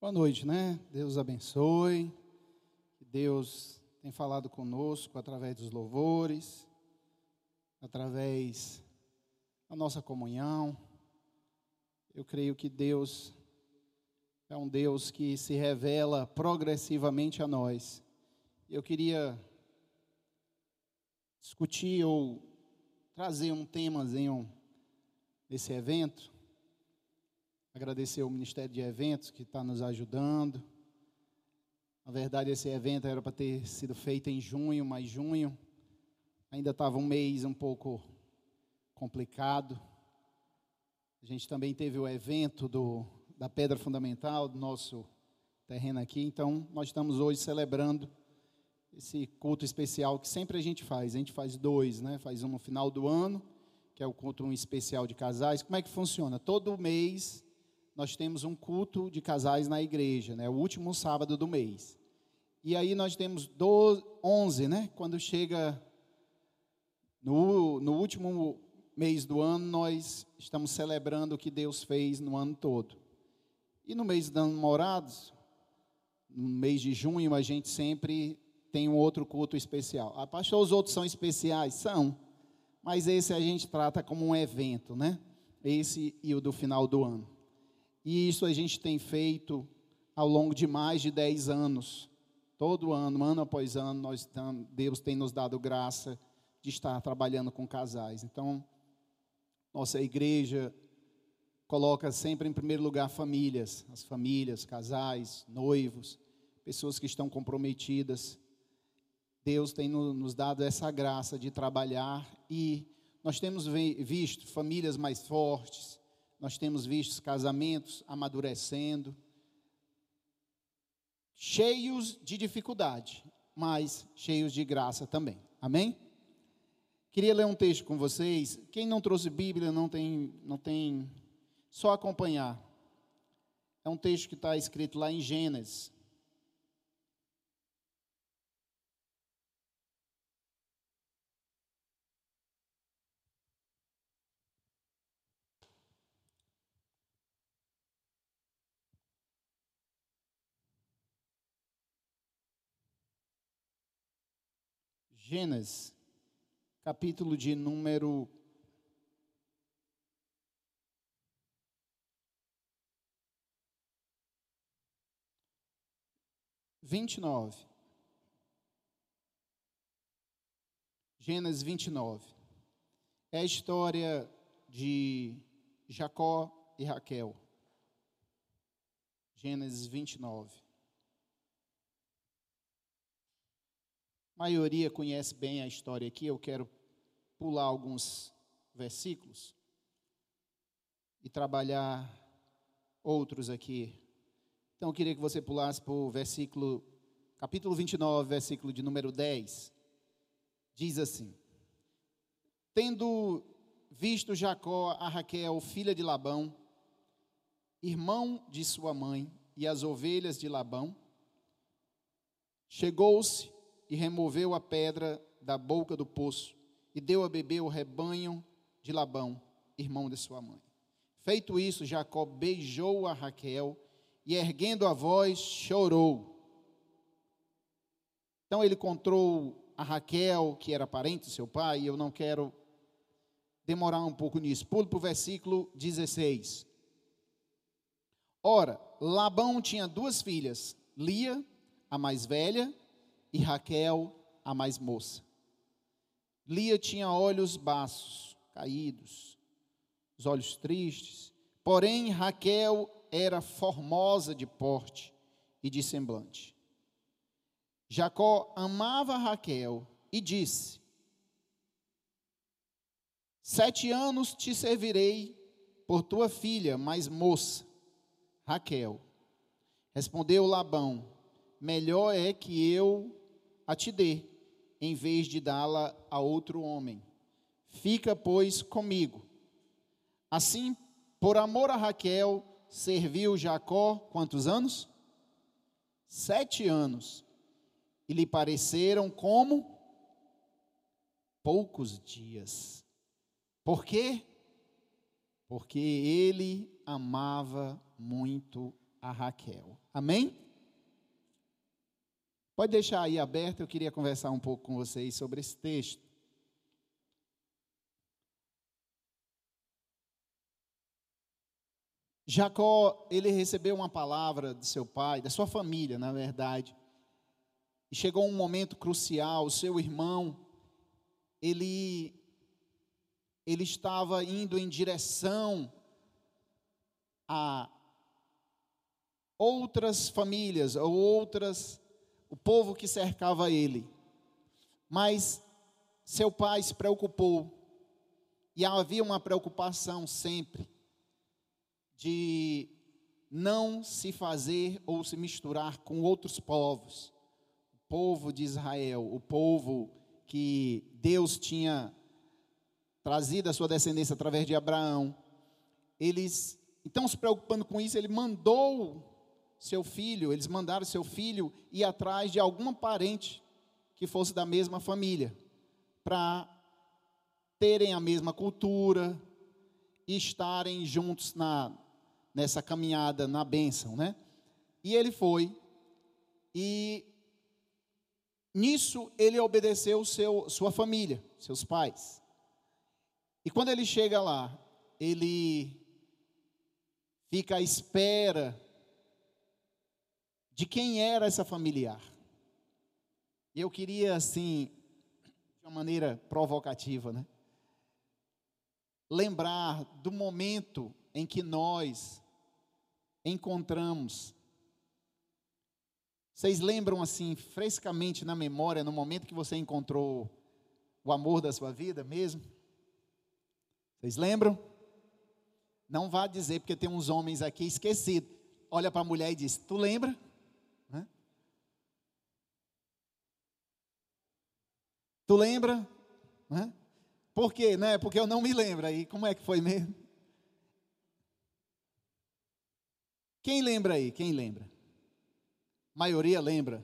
Boa noite, né? Deus abençoe. Deus tem falado conosco através dos louvores, através da nossa comunhão. Eu creio que Deus é um Deus que se revela progressivamente a nós. Eu queria discutir ou trazer um temazinho nesse evento. Agradecer ao Ministério de Eventos que está nos ajudando. Na verdade, esse evento era para ter sido feito em junho, mas junho ainda estava um mês um pouco complicado. A gente também teve o evento do, da pedra fundamental do nosso terreno aqui, então nós estamos hoje celebrando esse culto especial que sempre a gente faz. A gente faz dois, né? Faz um no final do ano, que é o culto especial de casais. Como é que funciona? Todo mês nós temos um culto de casais na igreja, né? O último sábado do mês. E aí nós temos 12, 11, né? Quando chega no, no último mês do ano, nós estamos celebrando o que Deus fez no ano todo. E no mês dos namorados, no mês de junho, a gente sempre tem um outro culto especial. Ah, pastor, os outros são especiais? São. Mas esse a gente trata como um evento, né? Esse e o do final do ano. E isso a gente tem feito ao longo de mais de 10 anos. Todo ano, ano após ano, nós Deus tem nos dado graça de estar trabalhando com casais. Então, nossa igreja coloca sempre em primeiro lugar famílias, as famílias, casais, noivos, pessoas que estão comprometidas. Deus tem nos dado essa graça de trabalhar e nós temos visto famílias mais fortes, nós temos visto casamentos amadurecendo cheios de dificuldade, mas cheios de graça também. Amém? Queria ler um texto com vocês. Quem não trouxe Bíblia não tem, não tem, só acompanhar. É um texto que está escrito lá em Gênesis. Gênesis, capítulo de número vinte e nove. Gênesis vinte e nove. É a história de Jacó e Raquel. Gênesis vinte e nove. A maioria conhece bem a história aqui, eu quero pular alguns versículos e trabalhar outros aqui. Então eu queria que você pulasse para o versículo, capítulo 29, versículo de número 10. Diz assim: Tendo visto Jacó a Raquel, filha de Labão, irmão de sua mãe, e as ovelhas de Labão, chegou-se e removeu a pedra da boca do poço e deu a beber o rebanho de Labão, irmão de sua mãe. Feito isso, Jacó beijou a Raquel e, erguendo a voz, chorou. Então ele encontrou a Raquel, que era parente do seu pai, e eu não quero demorar um pouco nisso. Pulo para o versículo 16. Ora, Labão tinha duas filhas, Lia, a mais velha, e Raquel, a mais moça. Lia tinha olhos baços, caídos, os olhos tristes, porém Raquel era formosa de porte e de semblante. Jacó amava Raquel e disse: Sete anos te servirei por tua filha mais moça, Raquel. Respondeu Labão: Melhor é que eu a te dê, em vez de dá-la a outro homem. Fica, pois, comigo. Assim, por amor a Raquel, serviu Jacó quantos anos? Sete anos. E lhe pareceram como poucos dias. Por quê? Porque ele amava muito a Raquel. Amém? Pode deixar aí aberto, eu queria conversar um pouco com vocês sobre esse texto. Jacó, ele recebeu uma palavra de seu pai, da sua família, na verdade. E chegou um momento crucial, o seu irmão, ele ele estava indo em direção a outras famílias ou outras o povo que cercava ele. Mas seu pai se preocupou e havia uma preocupação sempre de não se fazer ou se misturar com outros povos. O povo de Israel, o povo que Deus tinha trazido a sua descendência através de Abraão. Eles, então se preocupando com isso, ele mandou seu filho, eles mandaram seu filho ir atrás de alguma parente que fosse da mesma família, para terem a mesma cultura e estarem juntos na, nessa caminhada, na bênção, né? E ele foi, e nisso ele obedeceu seu, sua família, seus pais. E quando ele chega lá, ele fica à espera de quem era essa familiar. E eu queria, assim, de uma maneira provocativa, né? Lembrar do momento em que nós encontramos. Vocês lembram assim, frescamente na memória, no momento que você encontrou o amor da sua vida mesmo? Vocês lembram? Não vá dizer, porque tem uns homens aqui esquecidos. Olha para a mulher e diz: Tu lembra? Né? Tu lembra? Né? Por quê? Né? Porque eu não me lembro. Aí, como é que foi mesmo? Quem lembra aí? Quem lembra? Maioria lembra?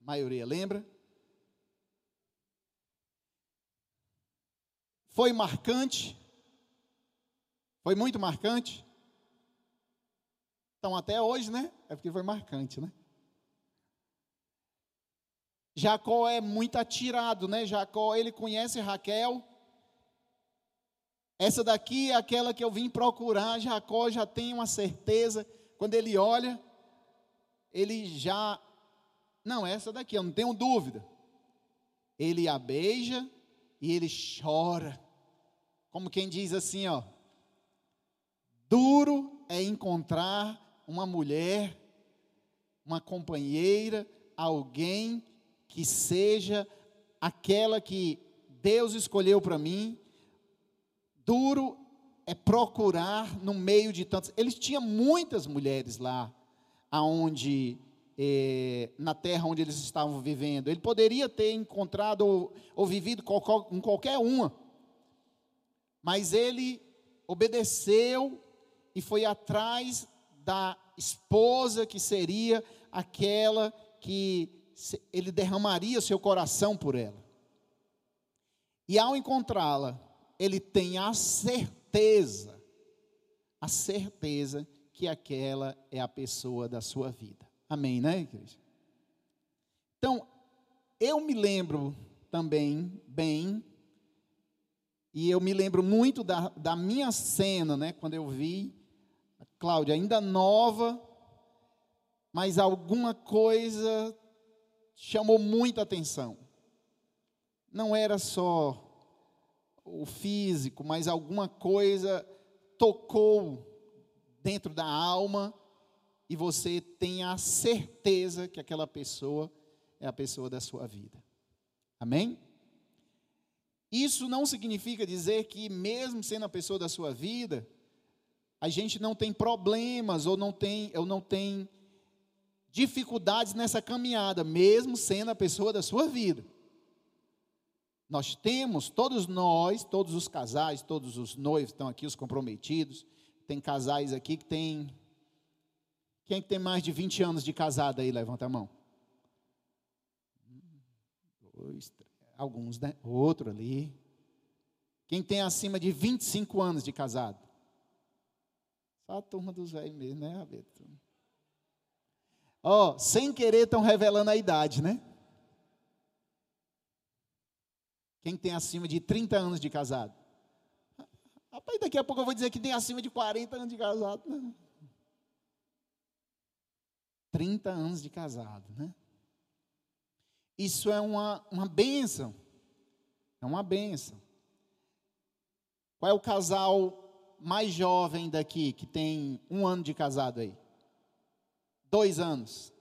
Maioria lembra? Foi marcante? Foi muito marcante? Então, até hoje, né? É porque foi marcante, né? Jacó é muito atirado, né? Jacó, ele conhece Raquel. Essa daqui é aquela que eu vim procurar. Jacó já tem uma certeza quando ele olha, ele já. Não, essa daqui, eu não tenho dúvida. Ele a beija e ele chora. Como quem diz assim, ó. Duro é encontrar uma mulher, uma companheira, alguém que seja aquela que Deus escolheu para mim. Duro é procurar no meio de tantos. Eles tinham muitas mulheres lá, aonde é, na terra onde eles estavam vivendo. Ele poderia ter encontrado ou, ou vivido com qualquer uma, mas ele obedeceu e foi atrás da esposa que seria aquela que ele derramaria seu coração por ela. E ao encontrá-la, ele tem a certeza a certeza que aquela é a pessoa da sua vida. Amém, né, igreja? Então, eu me lembro também bem, e eu me lembro muito da, da minha cena, né, quando eu vi a Cláudia ainda nova, mas alguma coisa chamou muita atenção. Não era só o físico, mas alguma coisa tocou dentro da alma e você tem a certeza que aquela pessoa é a pessoa da sua vida. Amém? Isso não significa dizer que, mesmo sendo a pessoa da sua vida, a gente não tem problemas ou não tem, ou não tem dificuldades nessa caminhada, mesmo sendo a pessoa da sua vida. Nós temos, todos nós, todos os casais, todos os noivos estão aqui, os comprometidos. Tem casais aqui que tem. Quem tem mais de 20 anos de casada aí? Levanta a mão. Dois, três, alguns, né? Outro ali. Quem tem acima de 25 anos de casado? Só a turma dos velhos mesmo, né, Abeto? Ó, oh, sem querer estão revelando a idade, né? Quem tem acima de 30 anos de casado? Rapaz, daqui a pouco eu vou dizer que tem acima de 40 anos de casado. Né? 30 anos de casado, né? Isso é uma, uma bênção. É uma bênção. Qual é o casal mais jovem daqui que tem um ano de casado aí? Dois anos.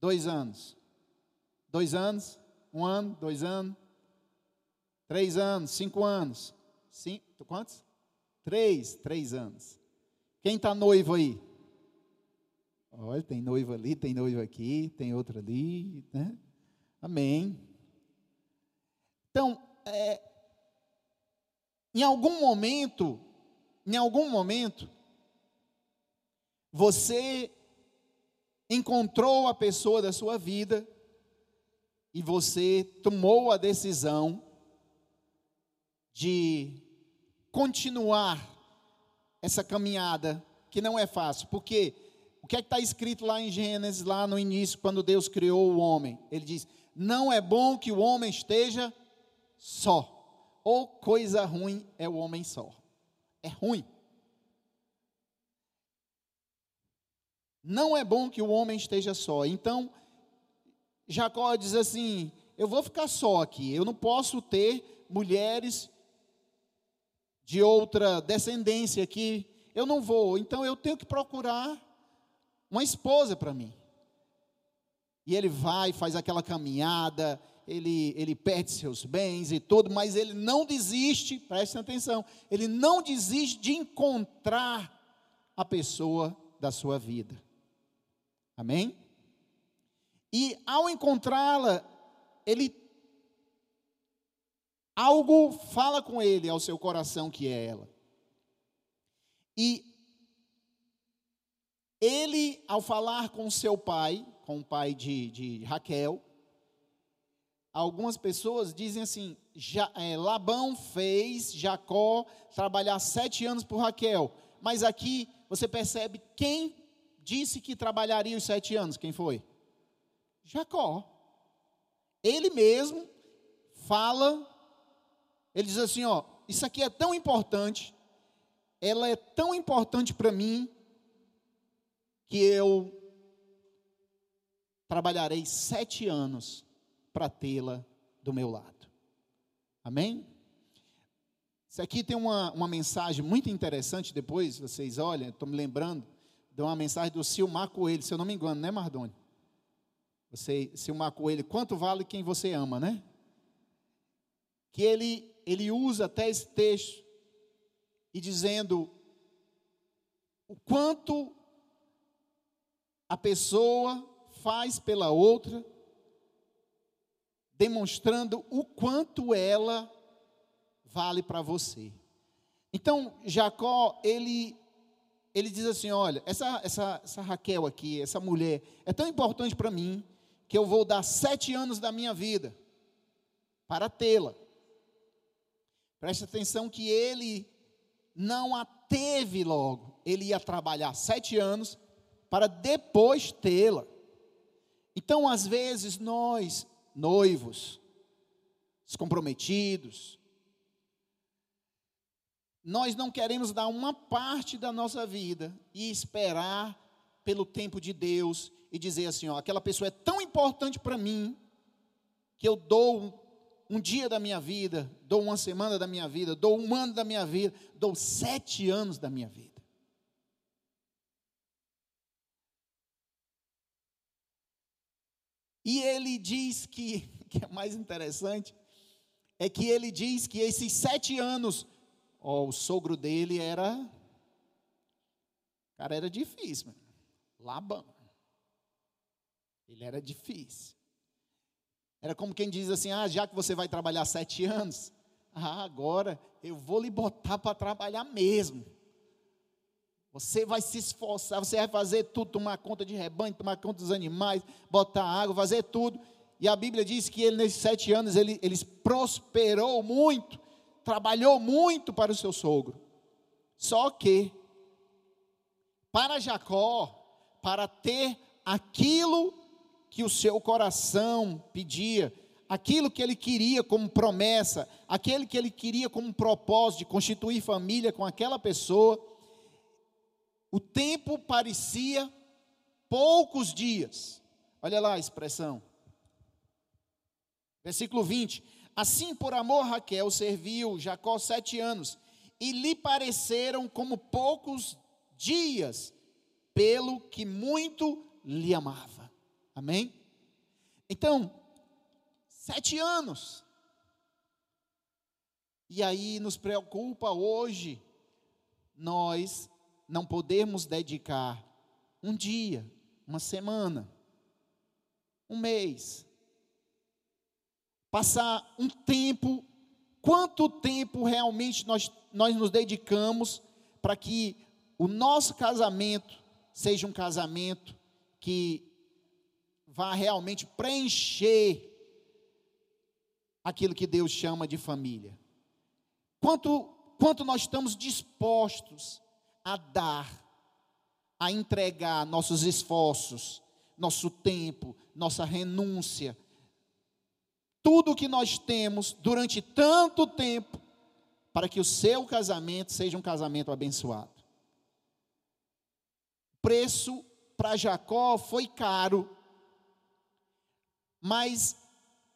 Dois anos. Dois anos? Um ano? Dois anos? Três anos? Cinco anos? Cinco, quantos? Três. Três anos. Quem está noivo aí? Olha, tem noivo ali, tem noivo aqui, tem outro ali, né? Amém. Então, é, em algum momento, em algum momento, você encontrou a pessoa da sua vida e você tomou a decisão de continuar essa caminhada que não é fácil, porque o que é que está escrito lá em Gênesis, lá no início, quando Deus criou o homem? Ele diz: Não é bom que o homem esteja só ou coisa ruim é o homem só. É ruim. Não é bom que o homem esteja só. Então, Jacó diz assim: Eu vou ficar só aqui. Eu não posso ter mulheres de outra descendência aqui. Eu não vou. Então, eu tenho que procurar uma esposa para mim. E ele vai, faz aquela caminhada ele, ele perde seus bens e tudo, mas ele não desiste, preste atenção, ele não desiste de encontrar a pessoa da sua vida. Amém? E ao encontrá-la, ele algo fala com ele ao seu coração que é ela. E ele, ao falar com seu pai, com o pai de, de Raquel, algumas pessoas dizem assim: já, é, Labão fez Jacó trabalhar sete anos por Raquel. Mas aqui você percebe quem disse que trabalharia os sete anos? Quem foi? Jacó. Ele mesmo fala, ele diz assim: ó, isso aqui é tão importante, ela é tão importante para mim, que eu trabalharei sete anos para tê-la do meu lado. Amém? Isso aqui tem uma, uma mensagem muito interessante depois, vocês olhem, estou me lembrando de uma mensagem do Silmar Coelho, se eu não me engano, né, Mardoni? Você, Silmar Coelho, quanto vale quem você ama, né? Que ele, ele usa até esse texto e dizendo o quanto a pessoa faz pela outra demonstrando o quanto ela vale para você. Então, Jacó, ele, ele diz assim: olha, essa, essa, essa Raquel aqui, essa mulher, é tão importante para mim, que eu vou dar sete anos da minha vida para tê-la. Preste atenção que ele não a teve logo, ele ia trabalhar sete anos para depois tê-la. Então, às vezes, nós noivos, os comprometidos. Nós não queremos dar uma parte da nossa vida e esperar pelo tempo de Deus e dizer assim: ó, aquela pessoa é tão importante para mim que eu dou um dia da minha vida, dou uma semana da minha vida, dou um ano da minha vida, dou sete anos da minha vida. E ele diz que, que é mais interessante, é que ele diz que esses sete anos, ó, o sogro dele era, cara, era difícil, mano. Labão. Ele era difícil. Era como quem diz assim: ah, já que você vai trabalhar sete anos, ah, agora eu vou lhe botar para trabalhar mesmo. Você vai se esforçar, você vai fazer tudo, tomar conta de rebanho, tomar conta dos animais, botar água, fazer tudo. E a Bíblia diz que ele, nesses sete anos, ele, ele prosperou muito, trabalhou muito para o seu sogro. Só que, para Jacó, para ter aquilo que o seu coração pedia, aquilo que ele queria como promessa, aquele que ele queria como propósito de constituir família com aquela pessoa, o tempo parecia poucos dias. Olha lá a expressão. Versículo 20: Assim, por amor, Raquel serviu Jacó sete anos, e lhe pareceram como poucos dias, pelo que muito lhe amava. Amém? Então, sete anos. E aí nos preocupa hoje nós não podemos dedicar um dia, uma semana, um mês, passar um tempo, quanto tempo realmente nós, nós nos dedicamos para que o nosso casamento seja um casamento que vá realmente preencher aquilo que Deus chama de família. Quanto, quanto nós estamos dispostos a dar, a entregar nossos esforços, nosso tempo, nossa renúncia, tudo o que nós temos durante tanto tempo, para que o seu casamento seja um casamento abençoado. O preço para Jacó foi caro, mas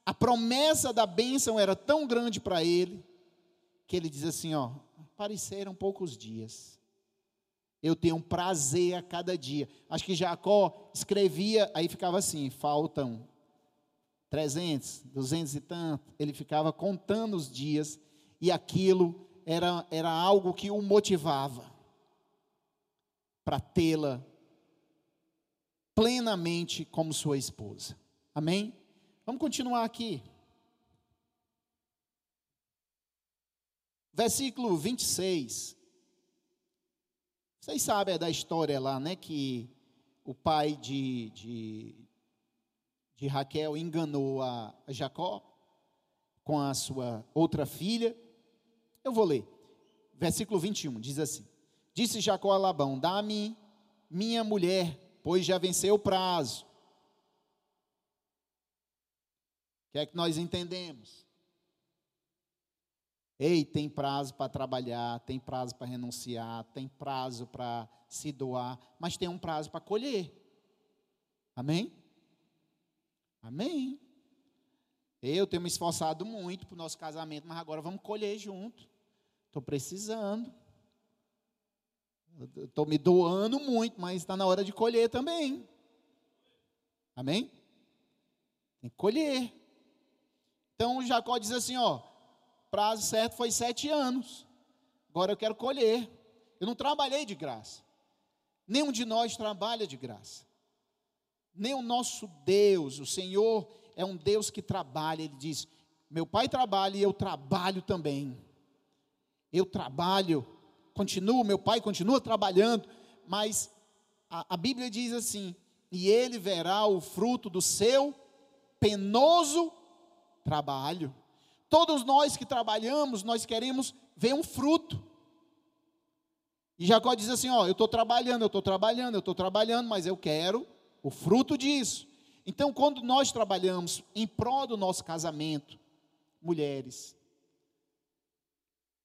a promessa da bênção era tão grande para ele, que ele diz assim: ó, pareceram poucos dias. Eu tenho um prazer a cada dia. Acho que Jacó escrevia, aí ficava assim: faltam 300, 200 e tanto. Ele ficava contando os dias e aquilo era, era algo que o motivava para tê-la plenamente como sua esposa. Amém? Vamos continuar aqui. Versículo 26. Vocês sabem da história lá, né? Que o pai de, de, de Raquel enganou a, Jacó com a sua outra filha. Eu vou ler. Versículo 21 diz assim: Disse Jacó a Labão: Dá-me minha mulher, pois já venceu o prazo. O que é que nós entendemos? Ei, tem prazo para trabalhar, tem prazo para renunciar, tem prazo para se doar, mas tem um prazo para colher. Amém? Amém. Eu tenho me esforçado muito para o nosso casamento, mas agora vamos colher junto. Estou precisando. Estou me doando muito, mas está na hora de colher também. Amém? Tem que colher. Então Jacó diz assim: ó, prazo certo foi sete anos. Agora eu quero colher. Eu não trabalhei de graça. Nenhum de nós trabalha de graça nem o nosso Deus, o Senhor é um Deus que trabalha. Ele diz: Meu pai trabalha e eu trabalho também. Eu trabalho, continuo, meu pai continua trabalhando, mas a, a Bíblia diz assim: E ele verá o fruto do seu penoso trabalho. Todos nós que trabalhamos, nós queremos ver um fruto. E Jacó diz assim: Ó, eu estou trabalhando, eu estou trabalhando, eu estou trabalhando, mas eu quero o fruto disso. Então, quando nós trabalhamos em prol do nosso casamento, mulheres,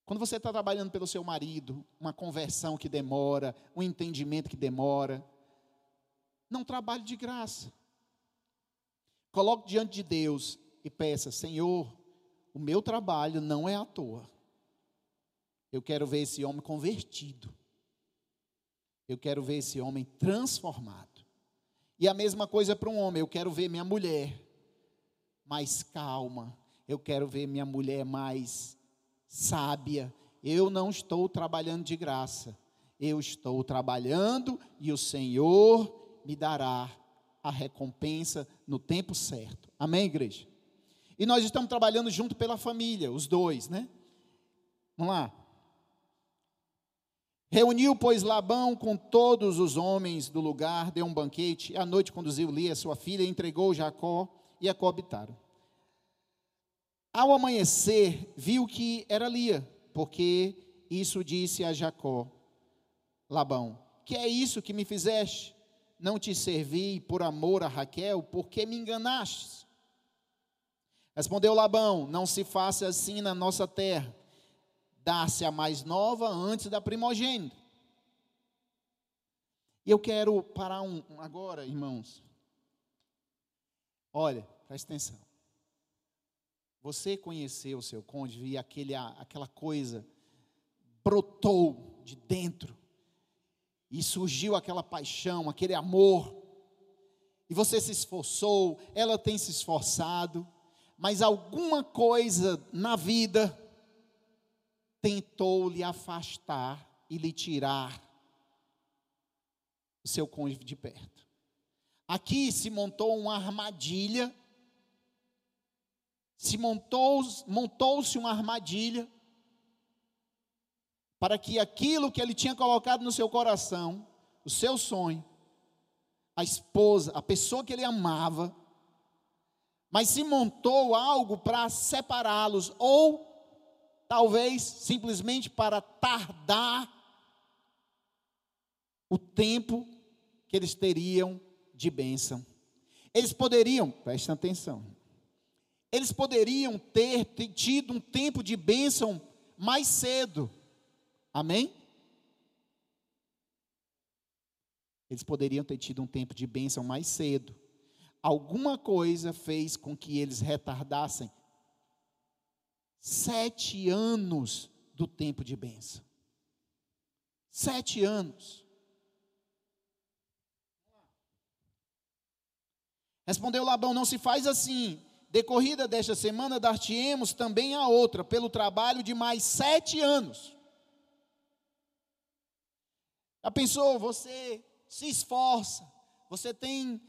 quando você está trabalhando pelo seu marido, uma conversão que demora, um entendimento que demora, não trabalhe de graça. Coloque diante de Deus e peça: Senhor, o meu trabalho não é à toa. Eu quero ver esse homem convertido. Eu quero ver esse homem transformado. E a mesma coisa para um homem, eu quero ver minha mulher mais calma, eu quero ver minha mulher mais sábia. Eu não estou trabalhando de graça, eu estou trabalhando e o Senhor me dará a recompensa no tempo certo. Amém, igreja? E nós estamos trabalhando junto pela família, os dois, né? Vamos lá. Reuniu, pois, Labão com todos os homens do lugar, deu um banquete, e à noite conduziu Lia, sua filha, entregou Jacó, e a coabitaram. Ao amanhecer, viu que era Lia, porque isso disse a Jacó, Labão, que é isso que me fizeste? não te servi por amor a Raquel, porque me enganastes? Respondeu Labão: Não se faça assim na nossa terra. Dá-se a mais nova antes da primogênita. E eu quero parar um, agora, irmãos. Olha, presta atenção. Você conheceu o seu cônjuge e aquele, aquela coisa brotou de dentro. E surgiu aquela paixão, aquele amor. E você se esforçou, ela tem se esforçado mas alguma coisa na vida tentou lhe afastar e lhe tirar o seu cônjuge de perto. Aqui se montou uma armadilha, se montou, montou-se uma armadilha para que aquilo que ele tinha colocado no seu coração, o seu sonho, a esposa, a pessoa que ele amava, mas se montou algo para separá-los, ou talvez simplesmente para tardar o tempo que eles teriam de bênção. Eles poderiam, prestem atenção, eles poderiam ter tido um tempo de bênção mais cedo, amém? Eles poderiam ter tido um tempo de bênção mais cedo alguma coisa fez com que eles retardassem sete anos do tempo de bênção. Sete anos. Respondeu Labão: Não se faz assim. Decorrida desta semana, dar-te-emos também a outra, pelo trabalho de mais sete anos. Já pensou? Você se esforça, você tem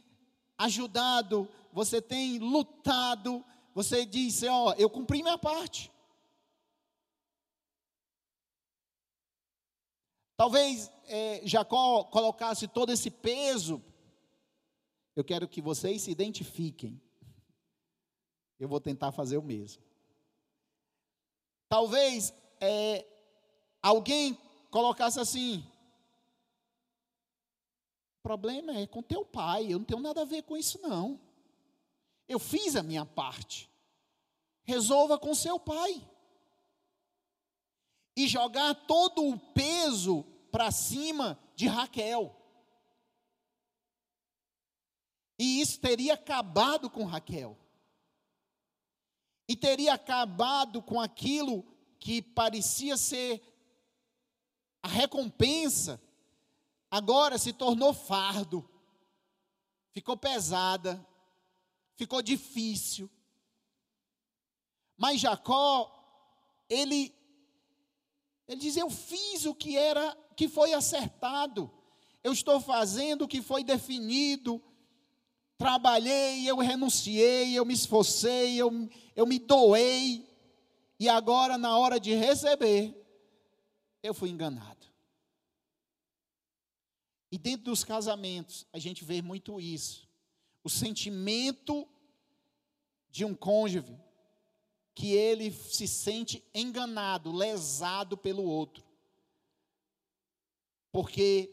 ajudado, você tem lutado, você disse: Ó, eu cumpri minha parte. Talvez é, Jacó colocasse todo esse peso. Eu quero que vocês se identifiquem. Eu vou tentar fazer o mesmo. Talvez é, alguém colocasse assim: problema é com teu pai, eu não tenho nada a ver com isso não. Eu fiz a minha parte. Resolva com seu pai. E jogar todo o peso para cima de Raquel. E isso teria acabado com Raquel. E teria acabado com aquilo que parecia ser a recompensa agora se tornou fardo, ficou pesada, ficou difícil. Mas Jacó, ele, ele diz: Eu fiz o que era, que foi acertado, eu estou fazendo o que foi definido. Trabalhei, eu renunciei, eu me esforcei, eu, eu me doei, e agora, na hora de receber, eu fui enganado. E dentro dos casamentos, a gente vê muito isso. O sentimento de um cônjuge que ele se sente enganado, lesado pelo outro. Porque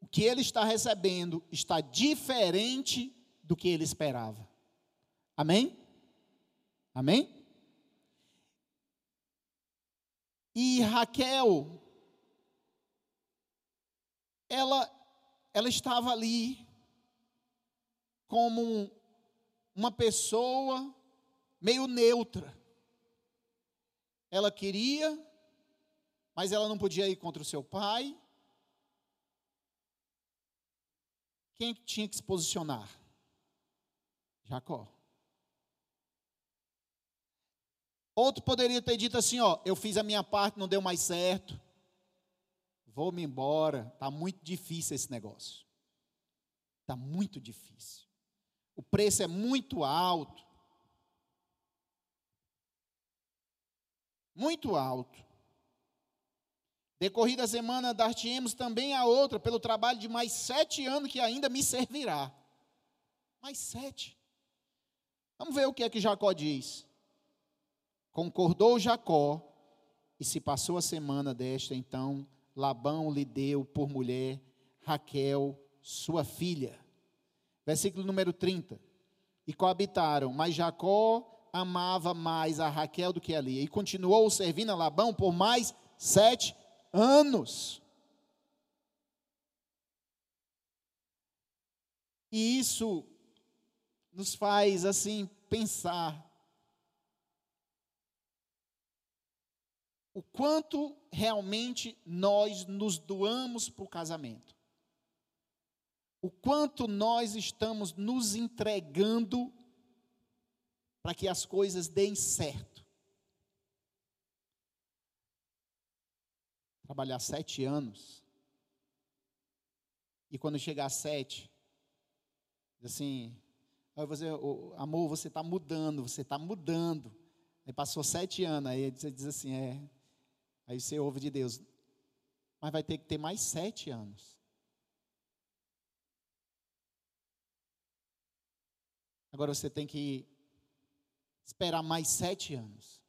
o que ele está recebendo está diferente do que ele esperava. Amém? Amém? E Raquel, ela, ela estava ali como uma pessoa meio neutra. Ela queria, mas ela não podia ir contra o seu pai. Quem tinha que se posicionar? Jacó. Outro poderia ter dito assim: ó, eu fiz a minha parte, não deu mais certo vou-me embora, está muito difícil esse negócio. Está muito difícil. O preço é muito alto. Muito alto. Decorrida a semana, dar-te-emos também a outra, pelo trabalho de mais sete anos que ainda me servirá. Mais sete. Vamos ver o que é que Jacó diz. Concordou Jacó, e se passou a semana desta, então Labão lhe deu por mulher Raquel, sua filha. Versículo número 30. E coabitaram, mas Jacó amava mais a Raquel do que a Lia. E continuou servindo a Labão por mais sete anos. E isso nos faz assim pensar o quanto realmente nós nos doamos para o casamento. O quanto nós estamos nos entregando para que as coisas deem certo. Trabalhar sete anos. E quando chegar sete, assim, você, amor, você está mudando, você está mudando. Aí passou sete anos, aí você diz assim, é, Aí você ouve de Deus, mas vai ter que ter mais sete anos. Agora você tem que esperar mais sete anos.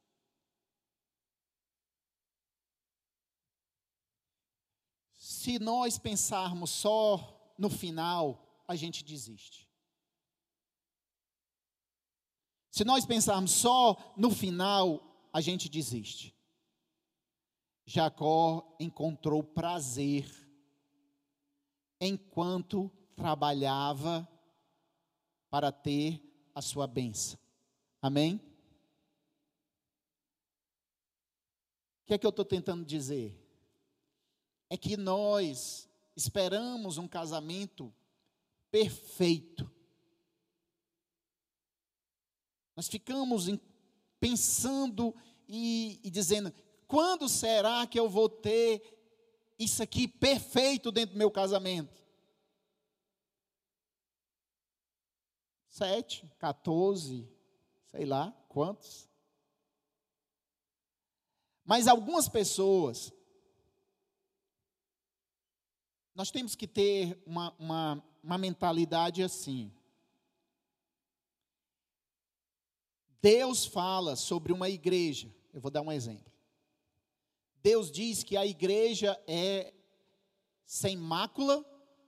Se nós pensarmos só no final, a gente desiste. Se nós pensarmos só no final, a gente desiste. Jacó encontrou prazer enquanto trabalhava para ter a sua bênção. Amém? O que é que eu estou tentando dizer? É que nós esperamos um casamento perfeito. Nós ficamos pensando e, e dizendo: quando será que eu vou ter isso aqui perfeito dentro do meu casamento? Sete, 14, sei lá quantos. Mas algumas pessoas, nós temos que ter uma, uma, uma mentalidade assim. Deus fala sobre uma igreja, eu vou dar um exemplo. Deus diz que a igreja é sem mácula,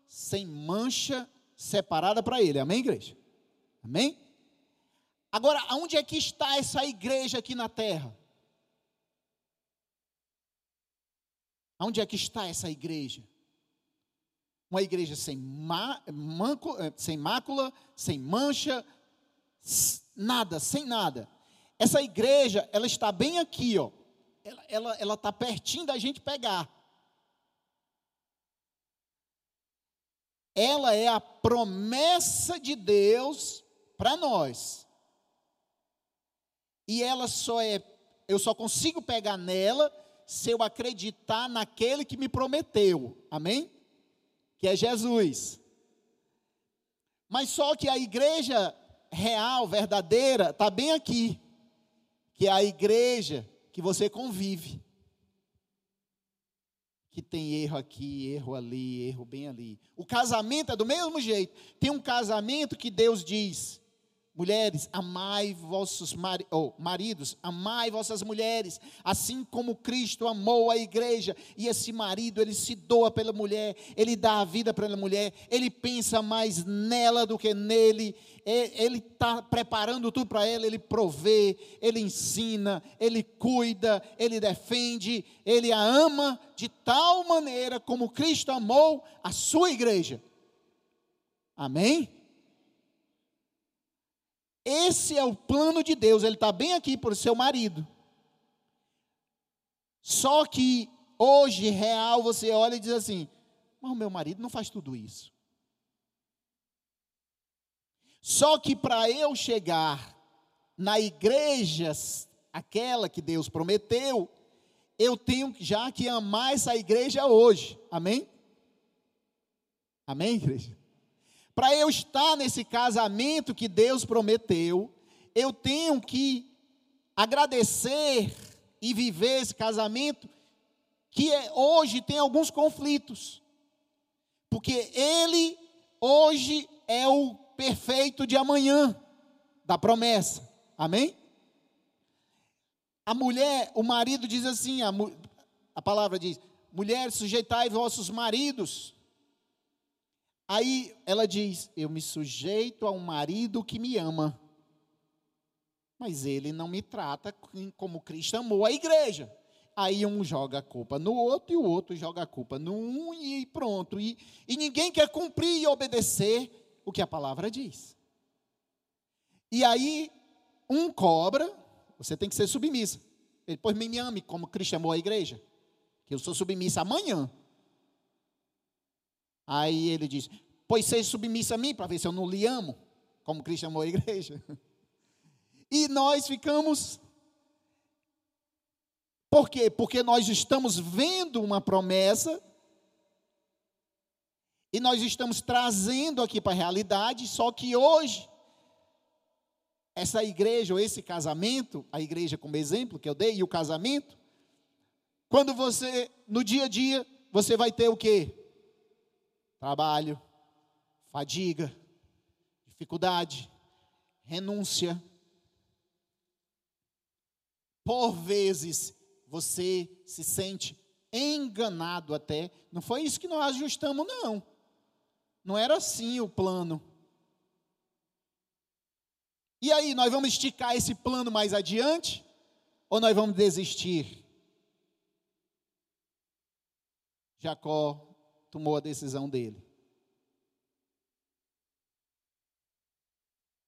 sem mancha, separada para Ele. Amém, igreja? Amém? Agora, aonde é que está essa igreja aqui na terra? Aonde é que está essa igreja? Uma igreja sem, manco, eh, sem mácula, sem mancha, nada, sem nada. Essa igreja, ela está bem aqui, ó ela está ela, ela tá pertinho da gente pegar. Ela é a promessa de Deus para nós. E ela só é, eu só consigo pegar nela se eu acreditar naquele que me prometeu. Amém? Que é Jesus. Mas só que a igreja real, verdadeira, está bem aqui. Que é a igreja que você convive. Que tem erro aqui, erro ali, erro bem ali. O casamento é do mesmo jeito. Tem um casamento que Deus diz: Mulheres, amai vossos mari oh, maridos, amai vossas mulheres, assim como Cristo amou a igreja. E esse marido, ele se doa pela mulher, ele dá a vida pela mulher, ele pensa mais nela do que nele, ele está preparando tudo para ela, ele provê, ele ensina, ele cuida, ele defende, ele a ama de tal maneira como Cristo amou a sua igreja. Amém? Esse é o plano de Deus, ele está bem aqui por seu marido. Só que hoje, real, você olha e diz assim: mas o meu marido não faz tudo isso. Só que para eu chegar na igreja, aquela que Deus prometeu, eu tenho já que amar essa igreja hoje. Amém? Amém, igreja? Para eu estar nesse casamento que Deus prometeu, eu tenho que agradecer e viver esse casamento que é, hoje tem alguns conflitos. Porque ele hoje é o perfeito de amanhã da promessa. Amém? A mulher, o marido diz assim, a, a palavra diz: mulheres, sujeitai vossos maridos Aí ela diz: Eu me sujeito a um marido que me ama, mas ele não me trata como Cristo amou a igreja. Aí um joga a culpa no outro e o outro joga a culpa no um e pronto. E, e ninguém quer cumprir e obedecer o que a palavra diz. E aí um cobra, você tem que ser submissa. Ele, pois me ame como Cristo amou a igreja. Que eu sou submissa amanhã. Aí ele diz: Pois seja submissa a mim, para ver se eu não lhe amo, como Cristo amou a igreja. E nós ficamos. Por quê? Porque nós estamos vendo uma promessa e nós estamos trazendo aqui para a realidade, só que hoje, essa igreja ou esse casamento, a igreja como exemplo que eu dei, e o casamento, quando você, no dia a dia, você vai ter o quê? Trabalho, fadiga, dificuldade, renúncia. Por vezes você se sente enganado até. Não foi isso que nós ajustamos, não. Não era assim o plano. E aí, nós vamos esticar esse plano mais adiante? Ou nós vamos desistir? Jacó tomou a decisão dele.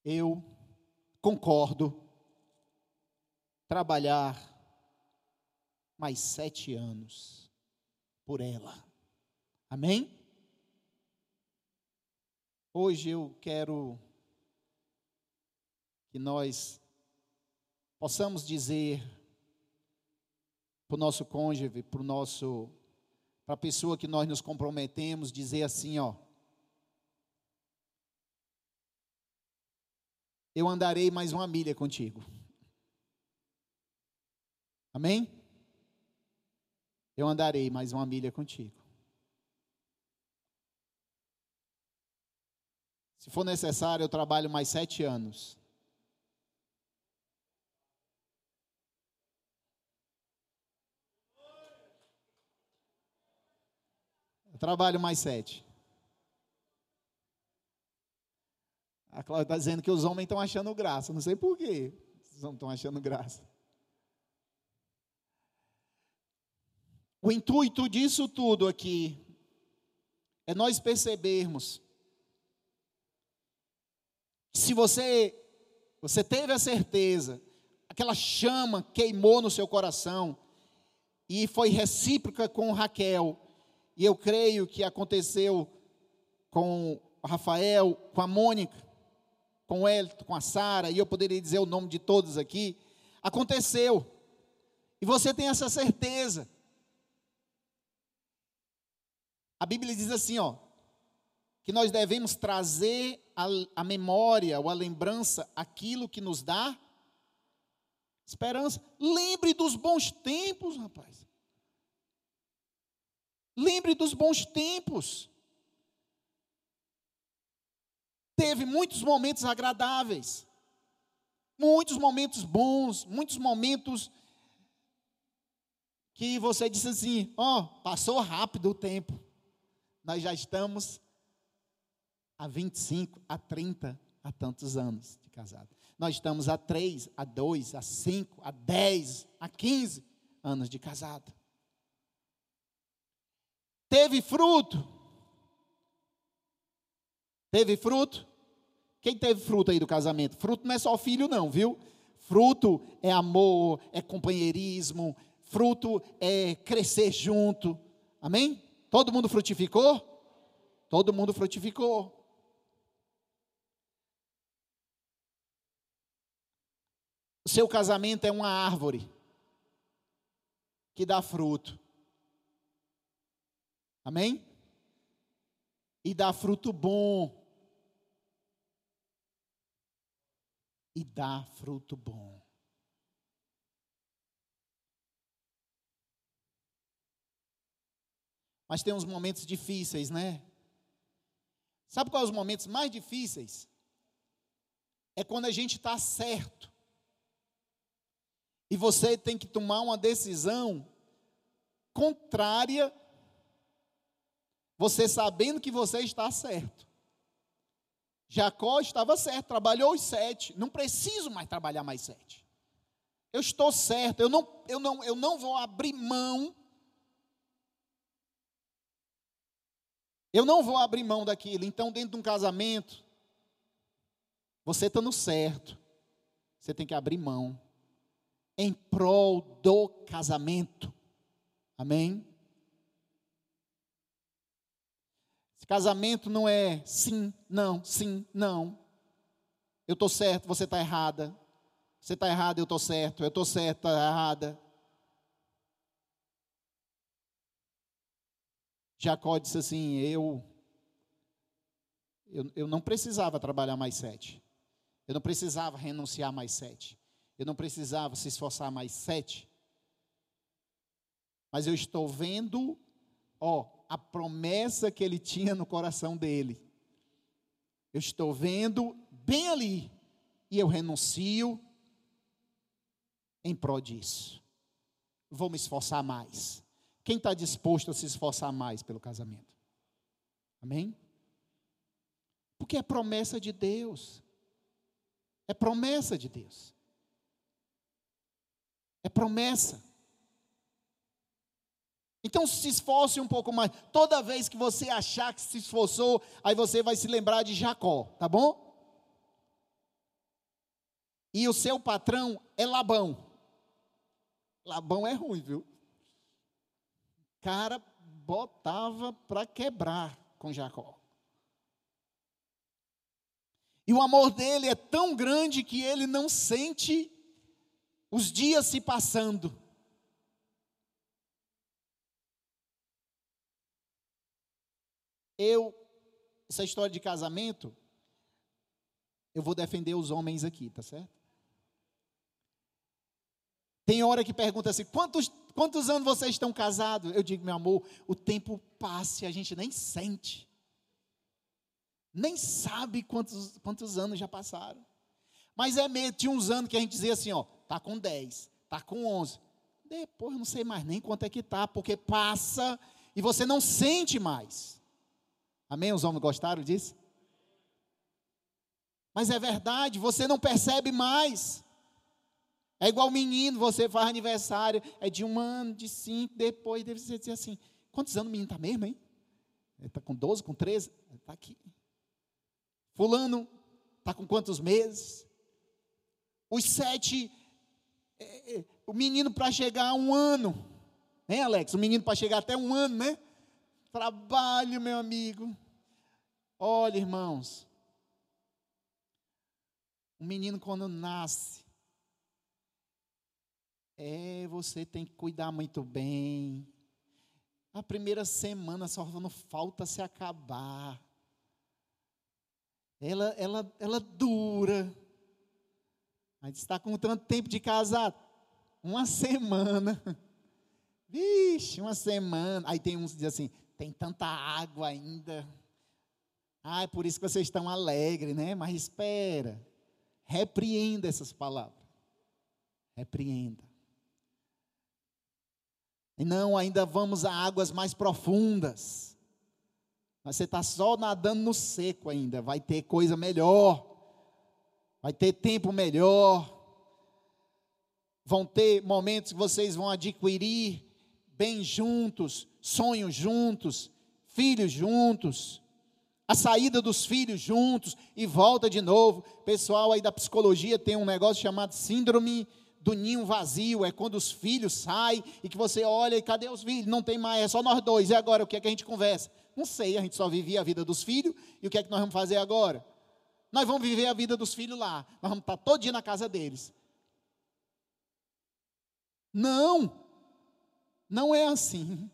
Eu concordo trabalhar mais sete anos por ela. Amém? Hoje eu quero que nós possamos dizer para o nosso cônjuge, para o nosso para a pessoa que nós nos comprometemos, dizer assim, ó. Eu andarei mais uma milha contigo. Amém? Eu andarei mais uma milha contigo. Se for necessário, eu trabalho mais sete anos. Trabalho mais sete. A Cláudia está dizendo que os homens estão achando graça. Não sei por quê. Os homens estão achando graça. O intuito disso tudo aqui é nós percebermos se você você teve a certeza, aquela chama queimou no seu coração e foi recíproca com Raquel, e eu creio que aconteceu com o Rafael, com a Mônica, com o Elton, com a Sara, e eu poderia dizer o nome de todos aqui. Aconteceu. E você tem essa certeza. A Bíblia diz assim, ó, que nós devemos trazer a, a memória ou a lembrança aquilo que nos dá esperança. Lembre dos bons tempos, rapaz. Lembre dos bons tempos. Teve muitos momentos agradáveis, muitos momentos bons, muitos momentos que você disse assim: ó, oh, passou rápido o tempo. Nós já estamos há 25, a 30, há tantos anos de casado. Nós estamos há 3, há 2, há 5, há 10, há 15 anos de casado. Teve fruto? Teve fruto? Quem teve fruto aí do casamento? Fruto não é só filho, não, viu? Fruto é amor, é companheirismo, fruto é crescer junto. Amém? Todo mundo frutificou? Todo mundo frutificou. O seu casamento é uma árvore que dá fruto. Amém? E dá fruto bom. E dá fruto bom. Mas tem uns momentos difíceis, né? Sabe quais os momentos mais difíceis? É quando a gente está certo. E você tem que tomar uma decisão contrária Você sabendo que você está certo. Jacó estava certo, trabalhou os sete. Não preciso mais trabalhar mais sete. Eu estou certo, eu não, eu não, eu não vou abrir mão. Eu não vou abrir mão daquilo. Então, dentro de um casamento, você está no certo. Você tem que abrir mão em prol do casamento. Amém? Esse casamento não é sim, não, sim, não. Eu estou certo, você está errada. Você está errada, eu estou certo. Eu estou certo, está errada. Jacó disse assim: eu, eu, eu não precisava trabalhar mais sete. Eu não precisava renunciar mais sete. Eu não precisava se esforçar mais sete. Mas eu estou vendo, ó, a promessa que ele tinha no coração dele. Eu estou vendo bem ali. E eu renuncio em prol disso. Vou me esforçar mais. Quem está disposto a se esforçar mais pelo casamento? Amém? Porque é promessa de Deus. É promessa de Deus. É promessa. Então se esforce um pouco mais. Toda vez que você achar que se esforçou, aí você vai se lembrar de Jacó, tá bom? E o seu patrão é Labão. Labão é ruim, viu? Cara, botava para quebrar com Jacó. E o amor dele é tão grande que ele não sente os dias se passando. Eu, essa história de casamento, eu vou defender os homens aqui, tá certo? Tem hora que pergunta assim: quantos, quantos anos vocês estão casados? Eu digo, meu amor, o tempo passa e a gente nem sente nem sabe quantos, quantos anos já passaram. Mas é mesmo, tinha uns anos que a gente dizia assim, ó, tá com 10, tá com 11. Depois não sei mais nem quanto é que tá, porque passa e você não sente mais. Amém? Os homens gostaram disso? Mas é verdade, você não percebe mais. É igual menino, você faz aniversário, é de um ano, de cinco, depois deve dizer assim, quantos anos o menino está mesmo, hein? Ele está com 12, com 13? Está aqui. Fulano está com quantos meses? Os sete, é, é, o menino para chegar a um ano, né, Alex? O menino para chegar até um ano, né? Trabalho, meu amigo. Olha, irmãos, o menino quando nasce, é, você tem que cuidar muito bem. A primeira semana só não falta se acabar ela, ela, ela dura. A gente está com tanto tempo de casado. Uma semana. Vixe, uma semana. Aí tem uns que dizem assim: tem tanta água ainda. Ah, é por isso que vocês estão alegres, né? Mas espera. Repreenda essas palavras. Repreenda. E não, ainda vamos a águas mais profundas. Mas você está só nadando no seco ainda. Vai ter coisa melhor. Vai ter tempo melhor. Vão ter momentos que vocês vão adquirir bem juntos, sonhos juntos, filhos juntos. A saída dos filhos juntos e volta de novo. Pessoal aí da psicologia tem um negócio chamado síndrome do ninho vazio, é quando os filhos saem e que você olha e cadê os filhos? Não tem mais, é só nós dois. E agora o que é que a gente conversa? Não sei, a gente só vivia a vida dos filhos, e o que é que nós vamos fazer agora? Nós vamos viver a vida dos filhos lá, nós vamos estar todo dia na casa deles. Não, não é assim.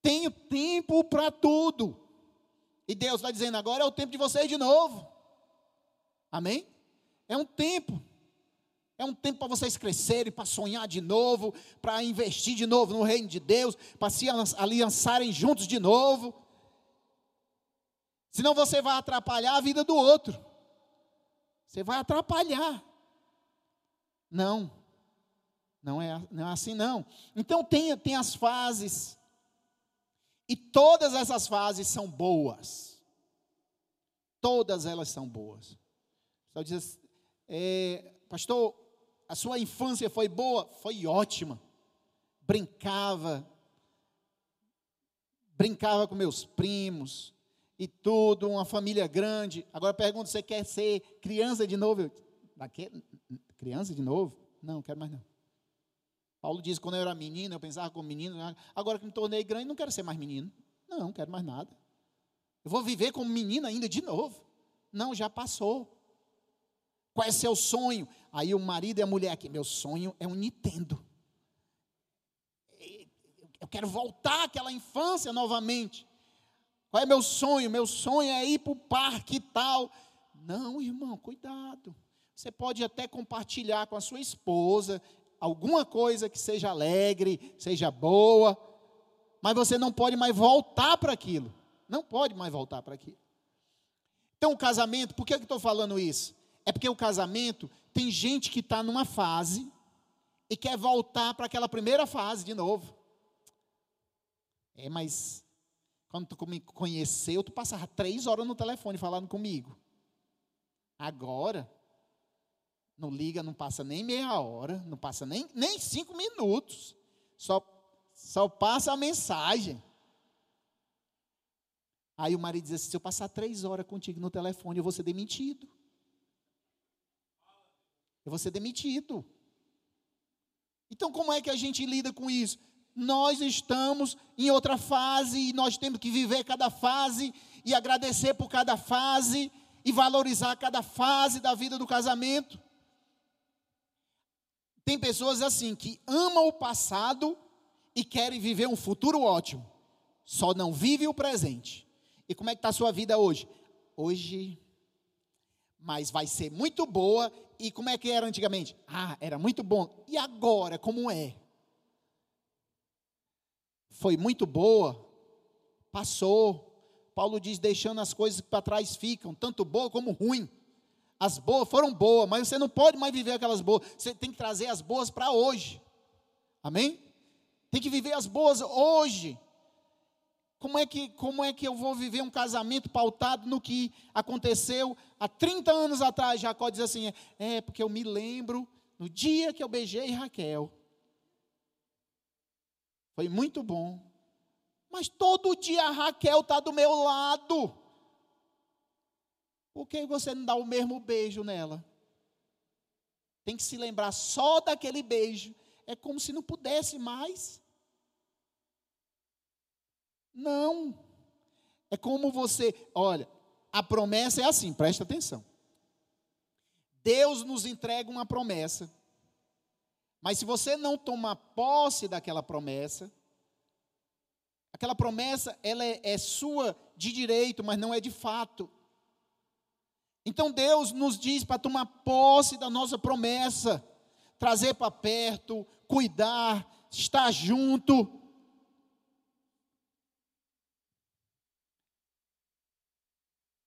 Tenho tempo para tudo. E Deus está dizendo agora é o tempo de vocês de novo. Amém? É um tempo. É um tempo para vocês crescerem, para sonhar de novo, para investir de novo no reino de Deus, para se aliançarem juntos de novo. Senão você vai atrapalhar a vida do outro. Você vai atrapalhar. Não. Não é, não é assim não. Então tem, tem as fases. E todas essas fases são boas. Todas elas são boas. Só diz, é, pastor, a sua infância foi boa? Foi ótima. Brincava, brincava com meus primos e tudo, uma família grande. Agora pergunto, você quer ser criança de novo? criança de novo? Não, quero mais não. Paulo diz, quando eu era menino, eu pensava como menino, agora que me tornei grande, não quero ser mais menino. Não, não quero mais nada. Eu vou viver como menino ainda de novo. Não, já passou. Qual é seu sonho? Aí o marido e a mulher aqui, meu sonho é um Nintendo. Eu quero voltar àquela infância novamente. Qual é meu sonho? Meu sonho é ir para o parque e tal. Não, irmão, cuidado. Você pode até compartilhar com a sua esposa alguma coisa que seja alegre, seja boa, mas você não pode mais voltar para aquilo. Não pode mais voltar para aquilo. Então, o casamento, por que eu estou falando isso? É porque o casamento tem gente que está numa fase e quer voltar para aquela primeira fase de novo. É, mas quando tu me conheceu, tu passava três horas no telefone falando comigo. Agora, não liga, não passa nem meia hora, não passa nem, nem cinco minutos. Só, só passa a mensagem. Aí o marido diz assim: se eu passar três horas contigo no telefone, eu vou ser demitido. Eu vou ser demitido. Então, como é que a gente lida com isso? Nós estamos em outra fase e nós temos que viver cada fase e agradecer por cada fase e valorizar cada fase da vida do casamento. Tem pessoas assim que amam o passado e querem viver um futuro ótimo, só não vive o presente. E como é que está a sua vida hoje? Hoje, mas vai ser muito boa. E como é que era antigamente? Ah, era muito bom. E agora, como é? Foi muito boa, passou. Paulo diz: deixando as coisas para trás ficam, tanto boa como ruim. As boas foram boas, mas você não pode mais viver aquelas boas. Você tem que trazer as boas para hoje. Amém? Tem que viver as boas hoje. Como é, que, como é que eu vou viver um casamento pautado no que aconteceu há 30 anos atrás? Jacó diz assim: é, porque eu me lembro no dia que eu beijei Raquel. Foi muito bom. Mas todo dia a Raquel está do meu lado. Por que você não dá o mesmo beijo nela? Tem que se lembrar só daquele beijo. É como se não pudesse mais. Não. É como você, olha, a promessa é assim, presta atenção. Deus nos entrega uma promessa. Mas se você não tomar posse daquela promessa, aquela promessa ela é, é sua de direito, mas não é de fato. Então Deus nos diz para tomar posse da nossa promessa, trazer para perto, cuidar, estar junto.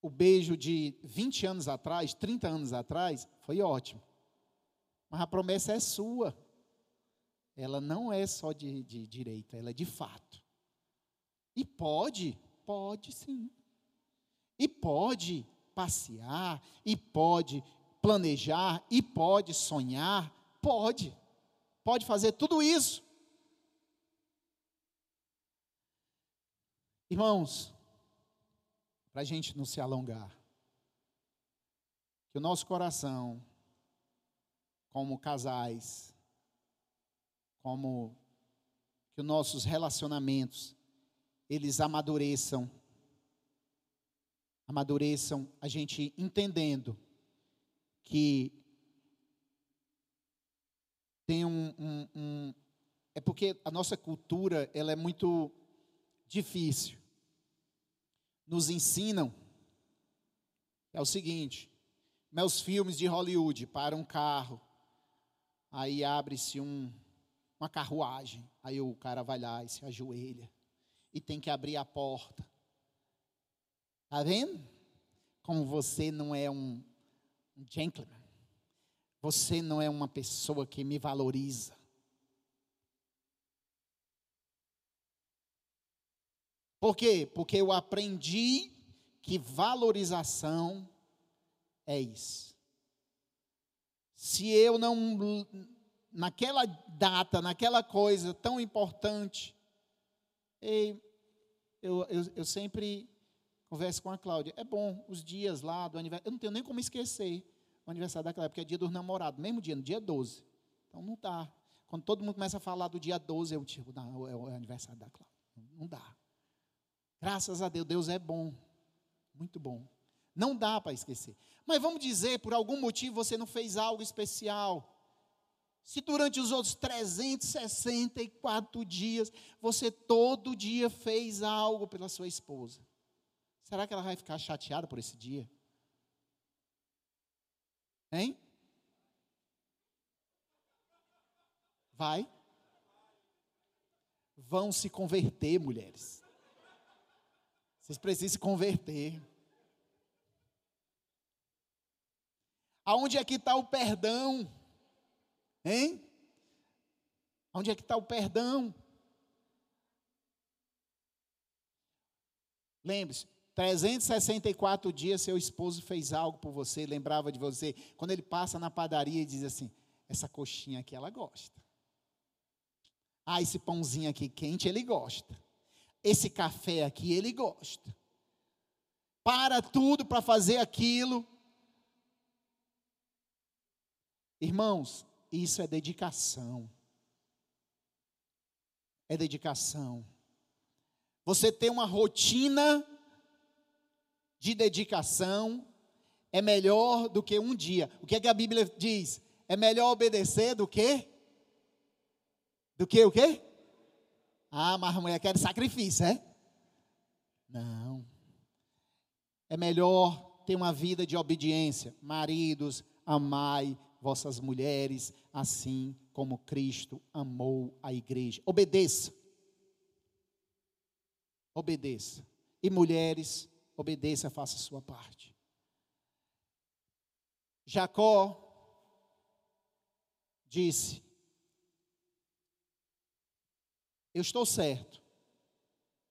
O beijo de 20 anos atrás, 30 anos atrás, foi ótimo. Mas a promessa é sua. Ela não é só de, de direito, ela é de fato. E pode, pode sim. E pode passear, e pode planejar, e pode sonhar, pode. Pode fazer tudo isso. Irmãos, para a gente não se alongar, que o nosso coração, como casais, como que os nossos relacionamentos, eles amadureçam amadureçam, a gente entendendo que tem um, um, um, é porque a nossa cultura ela é muito difícil. Nos ensinam é o seguinte: meus filmes de Hollywood para um carro, aí abre-se um, uma carruagem, aí o cara vai lá e se ajoelha e tem que abrir a porta Está vendo? Como você não é um, gentleman. Você não é uma pessoa que me valoriza. Por quê? Porque eu aprendi que valorização é isso. Se eu não, naquela data, naquela coisa tão importante, eu, eu, eu sempre converso com a Cláudia. É bom, os dias lá do aniversário. Eu não tenho nem como esquecer o aniversário da Cláudia, porque é dia dos namorados, mesmo dia, no dia 12. Então não dá. Quando todo mundo começa a falar do dia 12, eu digo, não, é o aniversário da Cláudia. Não dá. Graças a Deus, Deus é bom. Muito bom. Não dá para esquecer. Mas vamos dizer, por algum motivo você não fez algo especial. Se durante os outros 364 dias você todo dia fez algo pela sua esposa, será que ela vai ficar chateada por esse dia? Hein? Vai? Vão se converter, mulheres. Vocês precisam se converter. Aonde é que está o perdão? Hein? Onde é que está o perdão? Lembre-se, 364 dias seu esposo fez algo por você, lembrava de você. Quando ele passa na padaria e diz assim: essa coxinha aqui ela gosta. Ah, esse pãozinho aqui quente ele gosta. Esse café aqui ele gosta. Para tudo para fazer aquilo. Irmãos, isso é dedicação. É dedicação. Você ter uma rotina de dedicação é melhor do que um dia. O que, é que a Bíblia diz? É melhor obedecer do que? Do que o quê? Ah, mas a mulher quer sacrifício, é? Não. É melhor ter uma vida de obediência. Maridos, amai vossas mulheres, assim como Cristo amou a igreja. Obedeça. Obedeça. E mulheres, obedeça, faça a sua parte. Jacó disse: eu estou certo,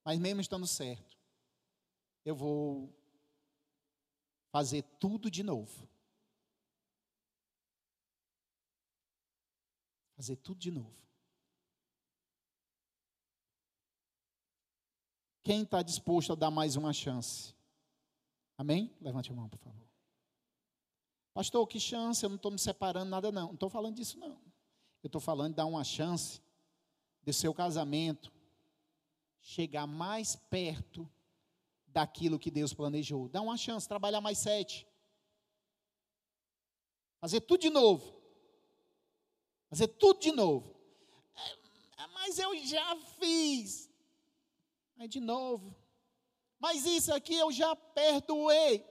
mas mesmo estando certo, eu vou fazer tudo de novo. Fazer tudo de novo. Quem está disposto a dar mais uma chance? Amém? Levante a mão, por favor. Pastor, que chance? Eu não estou me separando nada, não. Não estou falando disso, não. Eu estou falando de dar uma chance de seu casamento chegar mais perto daquilo que Deus planejou. Dá uma chance, trabalhar mais sete. Fazer tudo de novo. Fazer tudo de novo. É, é mas eu já fiz. Aí de novo. Mas isso aqui eu já perdoei.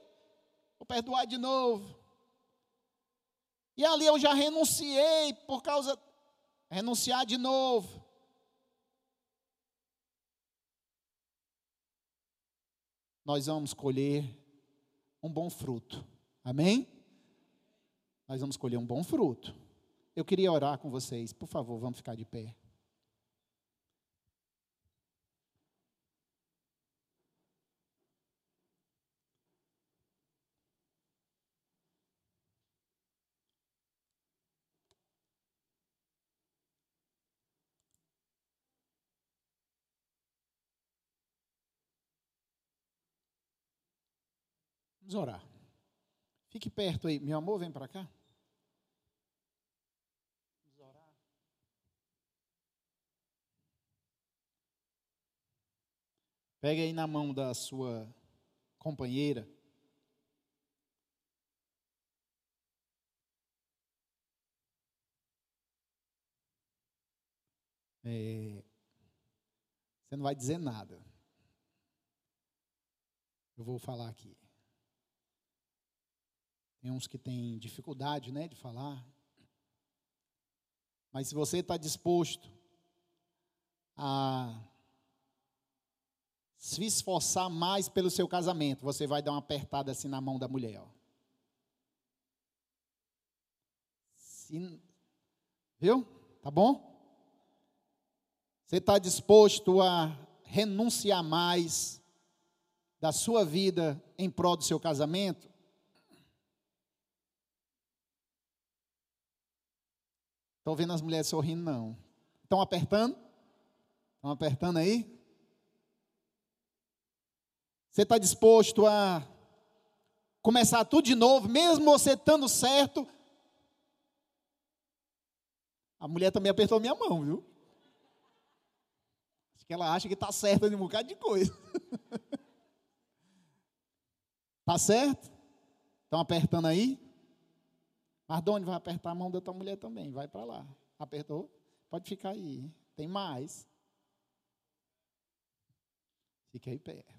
Vou perdoar de novo. E ali eu já renunciei por causa. Renunciar de novo. nós vamos colher um bom fruto. Amém? Nós vamos colher um bom fruto. Eu queria orar com vocês. Por favor, vamos ficar de pé. Vamos orar. Fique perto aí. Meu amor, vem para cá. Vamos orar. Pega aí na mão da sua companheira. É, você não vai dizer nada. Eu vou falar aqui. Tem uns que têm dificuldade né, de falar. Mas se você está disposto a se esforçar mais pelo seu casamento, você vai dar uma apertada assim na mão da mulher. Ó. Se, viu? Tá bom? Você está disposto a renunciar mais da sua vida em prol do seu casamento? Estou vendo as mulheres sorrindo, não. Estão apertando? Estão apertando aí? Você está disposto a começar tudo de novo, mesmo você estando certo? A mulher também apertou minha mão, viu? Acho que ela acha que está certa de um bocado de coisa. Está certo? Estão apertando aí? Mardoni vai apertar a mão da tua mulher também, vai para lá. Apertou? Pode ficar aí. Tem mais. Fique aí perto.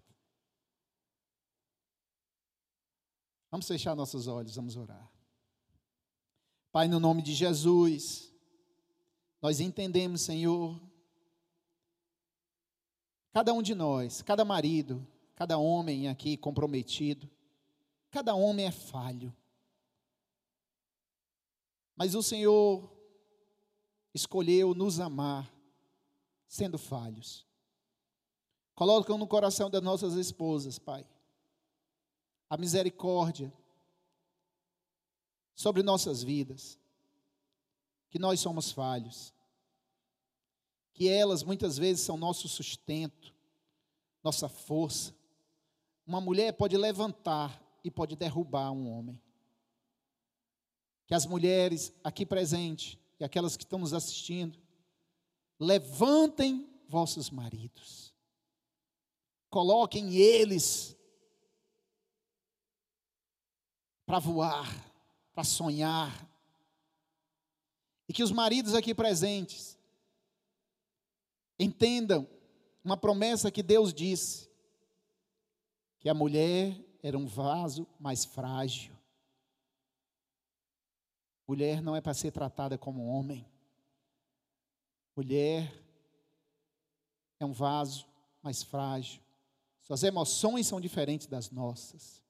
Vamos fechar nossos olhos, vamos orar. Pai, no nome de Jesus, nós entendemos, Senhor, cada um de nós, cada marido, cada homem aqui comprometido, cada homem é falho. Mas o Senhor escolheu nos amar, sendo falhos. Coloca no coração das nossas esposas, Pai, a misericórdia sobre nossas vidas, que nós somos falhos, que elas muitas vezes são nosso sustento, nossa força. Uma mulher pode levantar e pode derrubar um homem. Que as mulheres aqui presentes e aquelas que estão nos assistindo, levantem vossos maridos, coloquem eles para voar, para sonhar, e que os maridos aqui presentes entendam uma promessa que Deus disse: que a mulher era um vaso mais frágil, Mulher não é para ser tratada como homem. Mulher é um vaso mais frágil. Suas emoções são diferentes das nossas.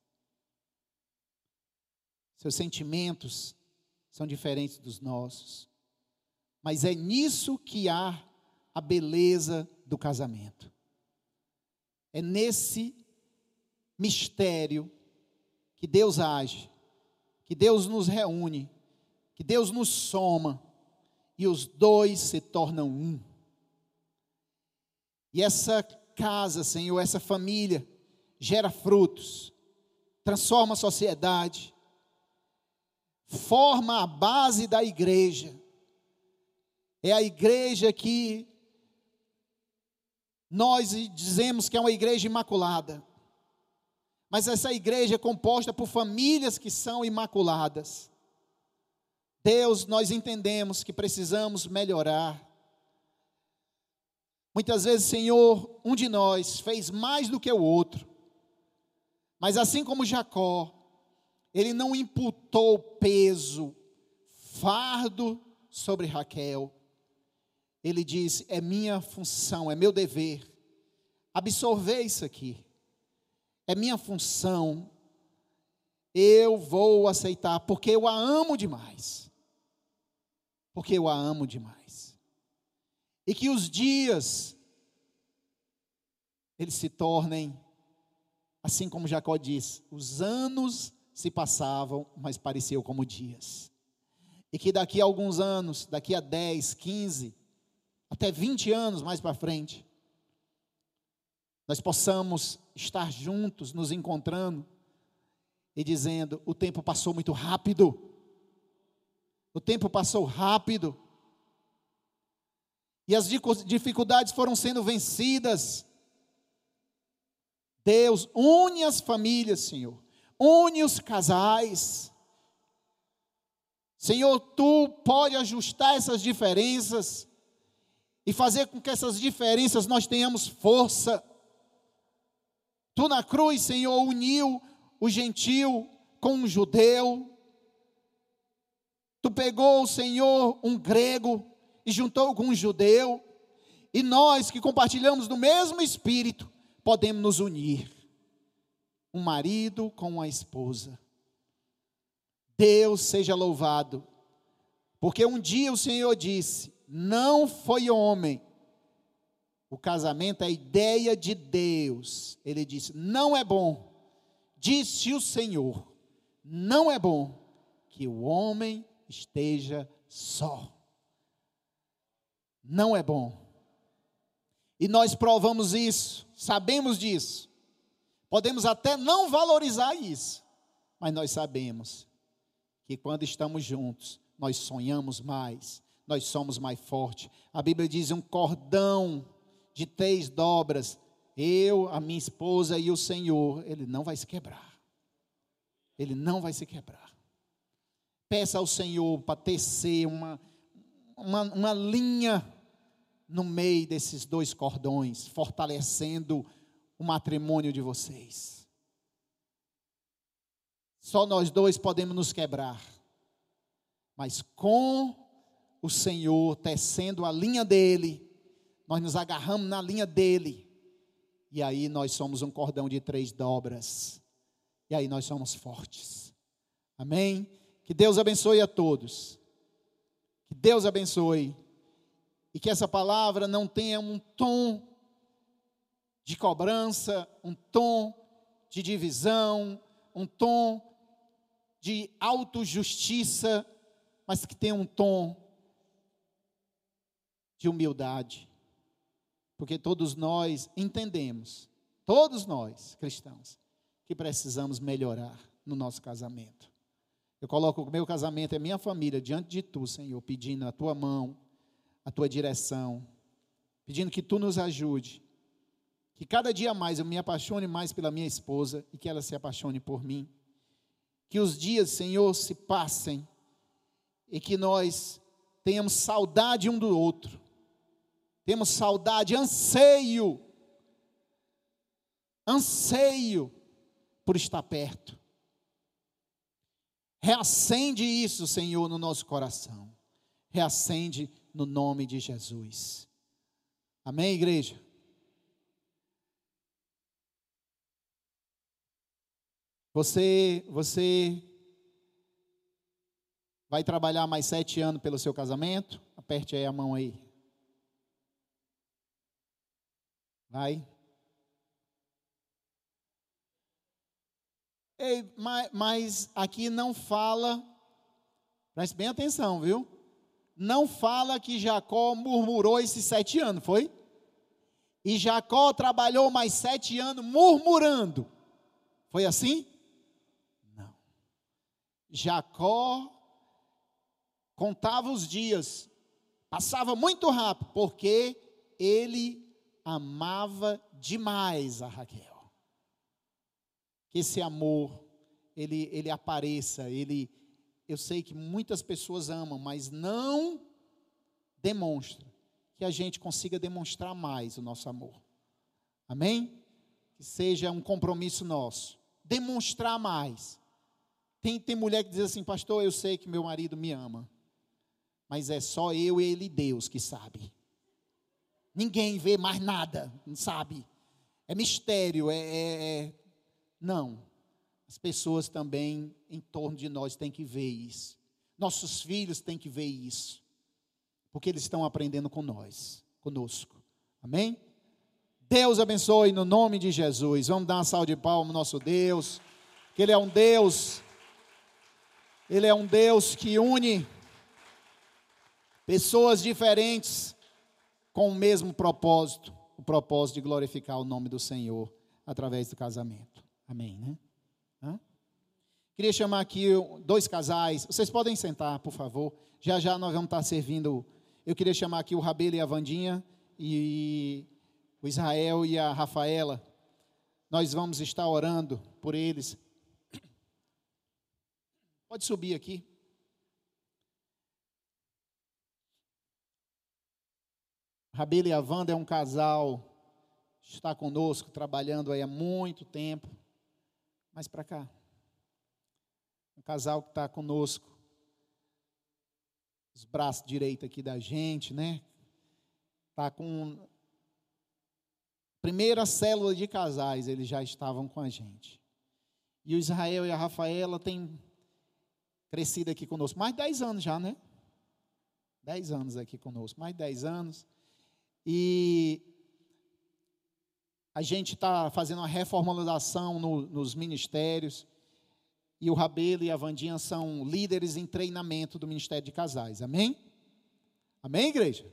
Seus sentimentos são diferentes dos nossos. Mas é nisso que há a beleza do casamento. É nesse mistério que Deus age, que Deus nos reúne que Deus nos soma e os dois se tornam um. E essa casa, Senhor, essa família gera frutos, transforma a sociedade, forma a base da igreja. É a igreja que nós dizemos que é uma igreja imaculada. Mas essa igreja é composta por famílias que são imaculadas. Deus, nós entendemos que precisamos melhorar. Muitas vezes, Senhor, um de nós fez mais do que o outro. Mas assim como Jacó, ele não imputou peso, fardo sobre Raquel. Ele disse: é minha função, é meu dever absorver isso aqui. É minha função. Eu vou aceitar, porque eu a amo demais porque eu a amo demais. E que os dias eles se tornem assim como Jacó diz, os anos se passavam, mas pareciam como dias. E que daqui a alguns anos, daqui a 10, 15, até 20 anos mais para frente, nós possamos estar juntos, nos encontrando e dizendo: o tempo passou muito rápido. O tempo passou rápido. E as dificuldades foram sendo vencidas. Deus une as famílias, Senhor. Une os casais. Senhor, tu pode ajustar essas diferenças e fazer com que essas diferenças nós tenhamos força. Tu na cruz, Senhor, uniu o gentil com o judeu. Tu pegou, Senhor, um grego e juntou com um judeu, e nós que compartilhamos do mesmo espírito, podemos nos unir. Um marido com a esposa. Deus seja louvado, porque um dia o Senhor disse: Não foi homem O casamento é a ideia de Deus. Ele disse: Não é bom, disse o Senhor, não é bom que o homem esteja só. Não é bom. E nós provamos isso, sabemos disso. Podemos até não valorizar isso, mas nós sabemos que quando estamos juntos, nós sonhamos mais, nós somos mais fortes. A Bíblia diz um cordão de três dobras, eu, a minha esposa e o Senhor, ele não vai se quebrar. Ele não vai se quebrar. Peça ao Senhor para tecer uma, uma, uma linha no meio desses dois cordões, fortalecendo o matrimônio de vocês. Só nós dois podemos nos quebrar, mas com o Senhor tecendo a linha dele, nós nos agarramos na linha dele, e aí nós somos um cordão de três dobras, e aí nós somos fortes. Amém? Que Deus abençoe a todos. Que Deus abençoe. E que essa palavra não tenha um tom de cobrança, um tom de divisão, um tom de autojustiça, mas que tenha um tom de humildade. Porque todos nós entendemos, todos nós cristãos, que precisamos melhorar no nosso casamento. Eu coloco o meu casamento e a minha família diante de tu, Senhor, pedindo a tua mão, a tua direção, pedindo que tu nos ajude. Que cada dia mais eu me apaixone mais pela minha esposa e que ela se apaixone por mim. Que os dias, Senhor, se passem e que nós tenhamos saudade um do outro. Temos saudade, anseio, anseio por estar perto. Reacende isso, Senhor, no nosso coração. Reacende no nome de Jesus. Amém, igreja? Você, você vai trabalhar mais sete anos pelo seu casamento? Aperte aí a mão aí. Vai. Ei, mas, mas aqui não fala, preste bem atenção, viu? Não fala que Jacó murmurou esses sete anos, foi? E Jacó trabalhou mais sete anos murmurando. Foi assim? Não. Jacó contava os dias, passava muito rápido, porque ele amava demais a Raquel que esse amor ele, ele apareça, ele eu sei que muitas pessoas amam, mas não demonstra que a gente consiga demonstrar mais o nosso amor. Amém? Que seja um compromisso nosso. Demonstrar mais. Tem, tem mulher que diz assim, pastor, eu sei que meu marido me ama, mas é só eu e ele Deus que sabe. Ninguém vê mais nada, não sabe. É mistério, é, é, é não. As pessoas também em torno de nós têm que ver isso. Nossos filhos têm que ver isso. Porque eles estão aprendendo com nós, conosco. Amém? Deus abençoe no nome de Jesus. Vamos dar uma salva de palmas ao nosso Deus. Que Ele é um Deus. Ele é um Deus que une pessoas diferentes com o mesmo propósito o propósito de glorificar o nome do Senhor através do casamento. Amém, né? Hã? Queria chamar aqui dois casais. Vocês podem sentar, por favor. Já já nós vamos estar servindo. Eu queria chamar aqui o Rabelo e a Vandinha e o Israel e a Rafaela. Nós vamos estar orando por eles. Pode subir aqui. Rabelo e a Wanda é um casal, está conosco, trabalhando aí há muito tempo mais para cá. Um casal que está conosco. Os braços direitos aqui da gente, né? Está com. Primeira célula de casais, eles já estavam com a gente. E o Israel e a Rafaela têm crescido aqui conosco. Mais de 10 anos já, né? 10 anos aqui conosco, mais de 10 anos. E A gente está fazendo uma reformulação no, nos ministérios. E o Rabelo e a Vandinha são líderes em treinamento do Ministério de Casais. Amém? Amém, igreja?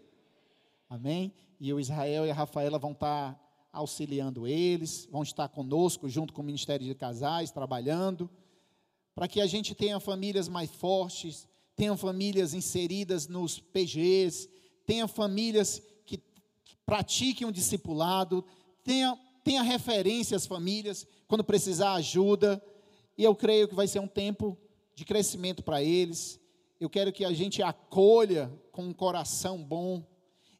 Amém? E o Israel e a Rafaela vão estar tá auxiliando eles, vão estar conosco, junto com o Ministério de Casais, trabalhando, para que a gente tenha famílias mais fortes, tenha famílias inseridas nos PGs, tenha famílias que pratiquem um discipulado, tenha, tenha referência às famílias quando precisar ajuda, e eu creio que vai ser um tempo de crescimento para eles. Eu quero que a gente acolha com um coração bom,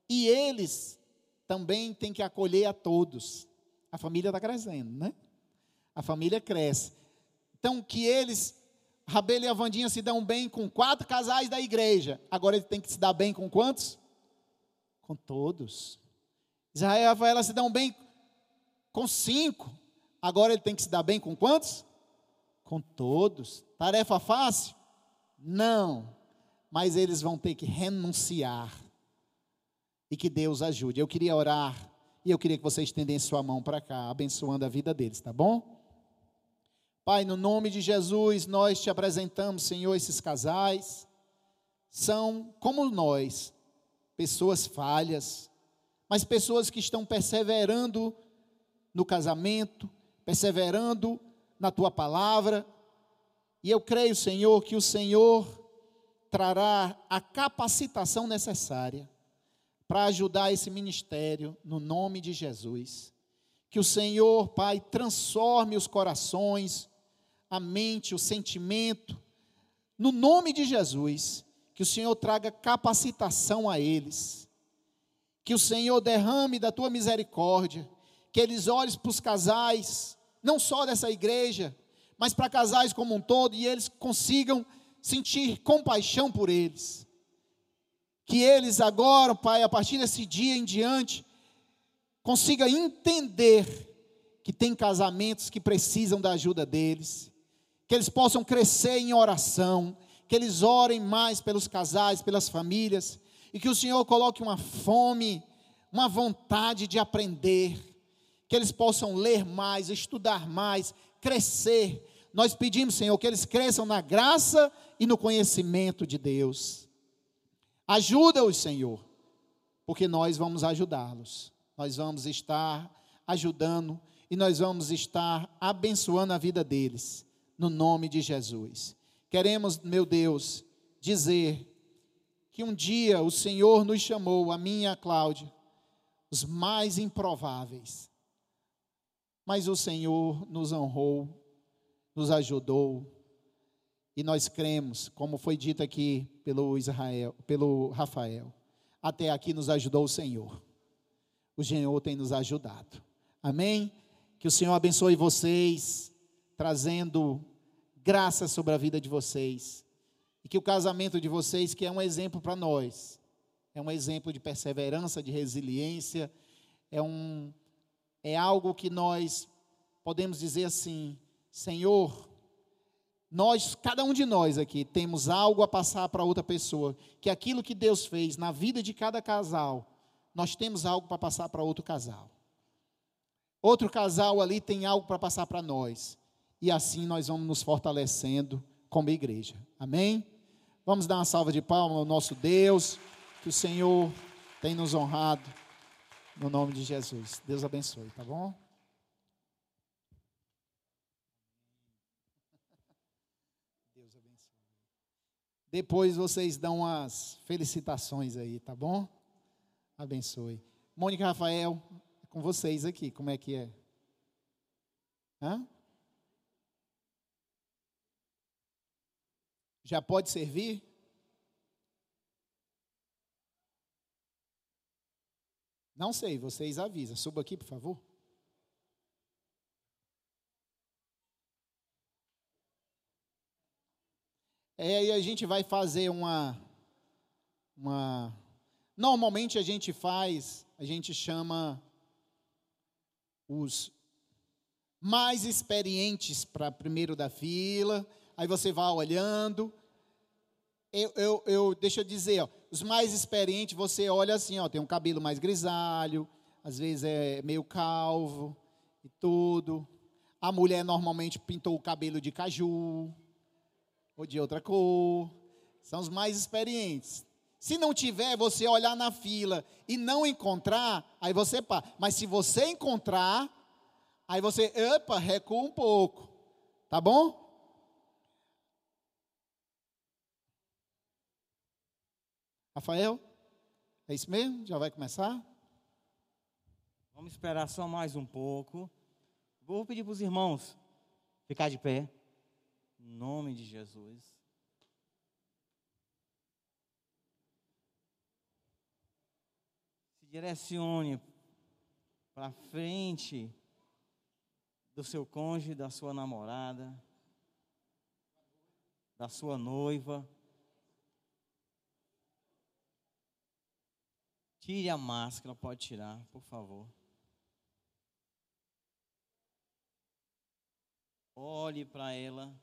e eles também têm que acolher a todos. A família está crescendo, né? A família cresce. Então, que eles, Rabelo e a Vandinha, se dão bem com quatro casais da igreja. Agora ele tem que se dar bem com quantos? Com todos. Israel e Rafaela se dão bem com cinco. Agora ele tem que se dar bem com quantos? Com todos. Tarefa fácil? Não. Mas eles vão ter que renunciar e que Deus ajude. Eu queria orar e eu queria que você estendesse sua mão para cá, abençoando a vida deles, tá bom? Pai, no nome de Jesus, nós te apresentamos, Senhor, esses casais. São como nós, pessoas falhas, mas pessoas que estão perseverando no casamento, perseverando na tua palavra. E eu creio, Senhor, que o Senhor trará a capacitação necessária para ajudar esse ministério, no nome de Jesus. Que o Senhor, Pai, transforme os corações, a mente, o sentimento, no nome de Jesus. Que o Senhor traga capacitação a eles. Que o Senhor derrame da tua misericórdia. Que eles olhem para os casais, não só dessa igreja, mas para casais como um todo, e eles consigam sentir compaixão por eles. Que eles agora, Pai, a partir desse dia em diante, consiga entender que tem casamentos que precisam da ajuda deles, que eles possam crescer em oração, que eles orem mais pelos casais, pelas famílias, e que o Senhor coloque uma fome, uma vontade de aprender, que eles possam ler mais, estudar mais, crescer. Nós pedimos, Senhor, que eles cresçam na graça e no conhecimento de Deus. Ajuda-os, Senhor, porque nós vamos ajudá-los. Nós vamos estar ajudando e nós vamos estar abençoando a vida deles, no nome de Jesus. Queremos, meu Deus, dizer que um dia o Senhor nos chamou, a mim e a Cláudia, os mais improváveis. Mas o Senhor nos honrou, nos ajudou, e nós cremos, como foi dito aqui pelo Israel, pelo Rafael. Até aqui nos ajudou o Senhor. O Senhor tem nos ajudado. Amém? Que o Senhor abençoe vocês, trazendo graça sobre a vida de vocês. E que o casamento de vocês, que é um exemplo para nós, é um exemplo de perseverança, de resiliência, é um é algo que nós podemos dizer assim: Senhor, nós, cada um de nós aqui, temos algo a passar para outra pessoa, que aquilo que Deus fez na vida de cada casal, nós temos algo para passar para outro casal. Outro casal ali tem algo para passar para nós. E assim nós vamos nos fortalecendo como igreja. Amém? Vamos dar uma salva de palmas ao nosso Deus, que o Senhor tem nos honrado. No nome de Jesus. Deus abençoe, tá bom? Depois vocês dão as felicitações aí, tá bom? Abençoe. Mônica Rafael, é com vocês aqui, como é que é? Hã? Já pode servir? Não sei, vocês avisam. Suba aqui, por favor. É, aí a gente vai fazer uma, uma. Normalmente a gente faz, a gente chama os mais experientes para primeiro da fila. Aí você vai olhando. Eu, eu, eu deixa eu dizer, ó, os mais experientes você olha assim, ó, tem um cabelo mais grisalho, às vezes é meio calvo e tudo. A mulher normalmente pintou o cabelo de caju ou de outra cor. São os mais experientes. Se não tiver, você olhar na fila e não encontrar, aí você pá. Mas se você encontrar, aí você, opa, recua um pouco. Tá bom? Rafael? É isso mesmo? Já vai começar? Vamos esperar só mais um pouco. Vou pedir para os irmãos ficar de pé. Em nome de Jesus. Se direcione para frente do seu cônjuge, da sua namorada, da sua noiva. Tire a máscara, pode tirar, por favor. Olhe para ela.